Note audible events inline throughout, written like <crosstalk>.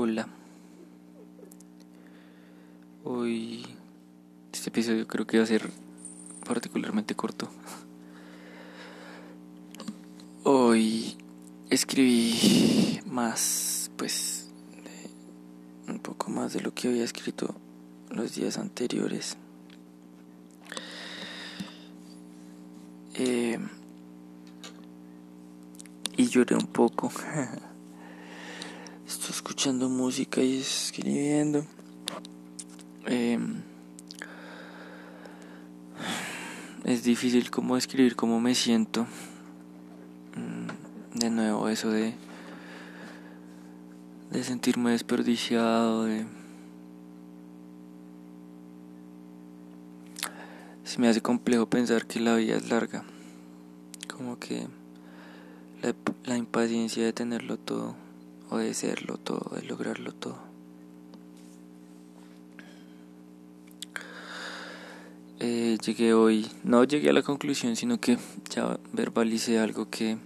Hola. Hoy este episodio creo que va a ser particularmente corto. Hoy escribí más, pues, un poco más de lo que había escrito los días anteriores. Eh, y lloré un poco. <laughs> Escuchando música y escribiendo. Em, es difícil como escribir cómo me siento. Mm, de nuevo eso de de sentirme desperdiciado, de se me hace complejo pensar que la vida es larga. Como que la impaciencia de tenerlo todo o de serlo todo, de lograrlo todo. Eh, llegué hoy, no llegué a la conclusión, sino que ya verbalicé algo que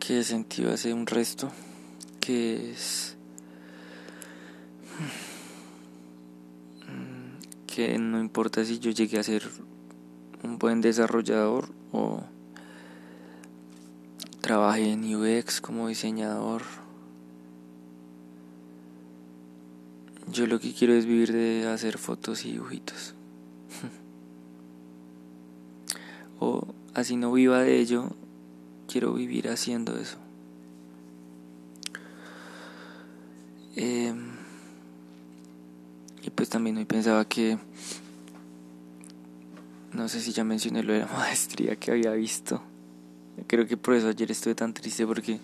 que sentido hace un resto, que es que no importa si yo llegué a ser un buen desarrollador o trabajé en UX como diseñador. Yo lo que quiero es vivir de hacer fotos y dibujitos. <laughs> o así no viva de ello, quiero vivir haciendo eso. Em, y pues también hoy pensaba que no sé si ya mencioné lo de la <laughs> maestría que había visto. Creo que por eso ayer estuve tan triste porque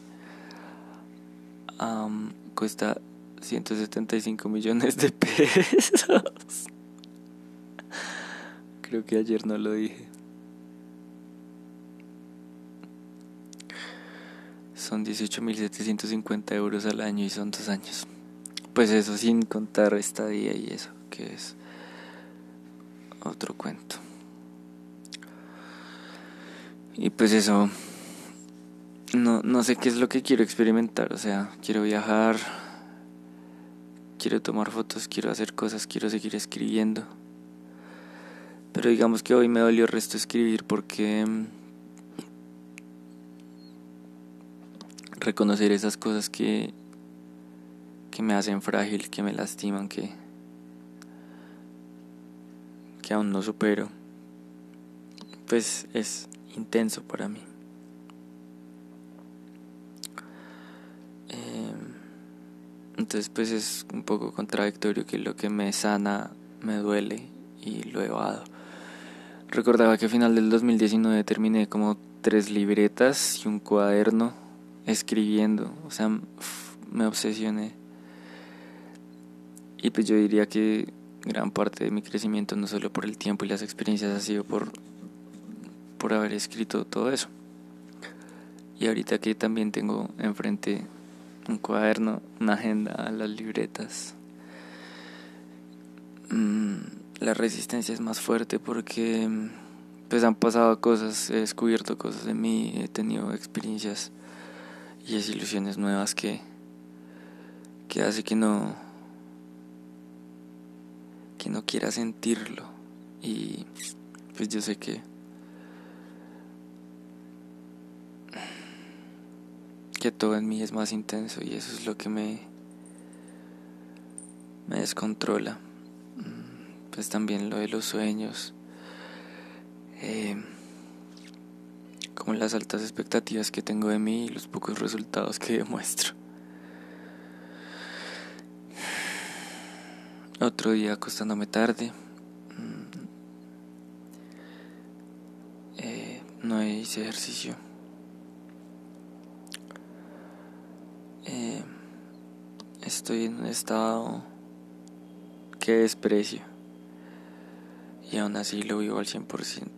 cuesta 175 millones de pesos. <laughs> Creo que ayer no lo dije. Son 18.750 euros al año y son dos años. Pues eso sin contar estadía y eso, que es otro cuento. Y pues eso, no, no sé qué es lo que quiero experimentar, o sea, quiero viajar, quiero tomar fotos, quiero hacer cosas, quiero seguir escribiendo. Pero digamos que hoy me dolió el resto escribir porque mm, reconocer esas cosas que, que me hacen frágil, que me lastiman, que, que aún no supero, pues es intenso para mí. Entonces pues es un poco contradictorio que lo que me sana me duele y lo evado. Recordaba que a final del 2019 terminé como tres libretas y un cuaderno escribiendo, o sea, me obsesioné. Y pues yo diría que gran parte de mi crecimiento, no solo por el tiempo y las experiencias, ha sido por por haber escrito todo eso. Y ahorita que también tengo enfrente un cuaderno, una agenda, las libretas, mm, la resistencia es más fuerte porque pues han pasado cosas, he descubierto cosas de mí, he tenido experiencias y desilusiones nuevas que, que hace que no que no quiera sentirlo. Y pues yo sé que todo en mí es más intenso y eso es lo que me, me descontrola. Mm, pues también lo de los sueños, eh, como las altas expectativas que tengo de mí y los pocos resultados que <laughs> demuestro. Otro día acostándome tarde. Mm, eh, no hice ejercicio. Estoy en un estado que desprecio y aún así lo vivo al 100%.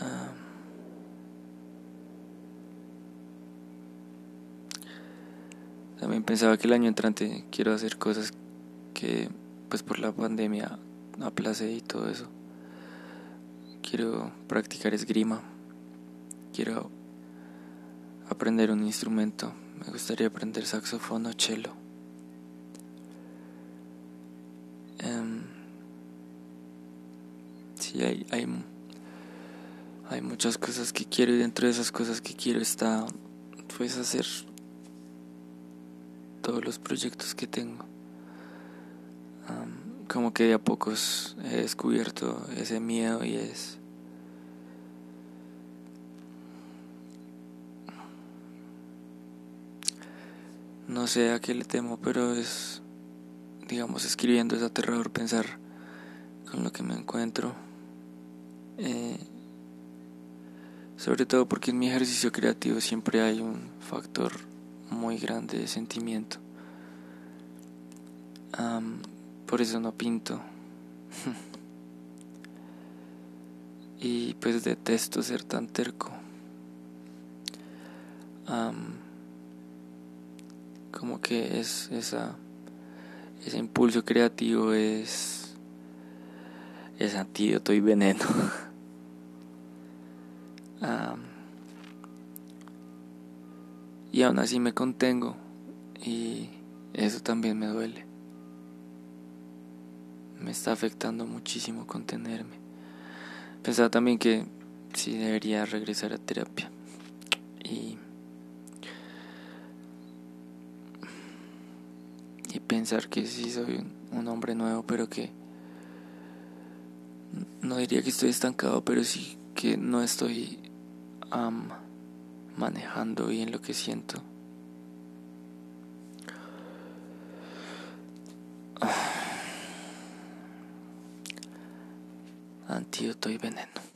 Ah. También pensaba que el año entrante quiero hacer cosas que pues por la pandemia aplacé y todo eso. Quiero practicar esgrima. Quiero aprender un instrumento. Me gustaría aprender saxofón o cello. Um, sí, hay, hay, hay muchas cosas que quiero y dentro de esas cosas que quiero está pues hacer todos los proyectos que tengo. como que de a pocos he descubierto ese miedo y es no sé a qué le temo, pero es, digamos, escribiendo es aterrador pensar con lo que me encuentro. Eh, sobre todo porque en mi ejercicio creativo siempre hay un factor muy grande de sentimiento. por eso no pinto. <laughs> y pues detesto ser tan terco. Como que es esa ese impulso creativo es es antídoto y veneno. <laughs> Y aún así me contengo y eso también me duele. Me está afectando muchísimo contenerme. Pensaba también que sí debería regresar a terapia. Y y pensar que sí soy un, hombre nuevo, pero que no diría que estoy estancado, pero sí que no estoy manejando bien lo que siento. <sighs> Antídoto y veneno.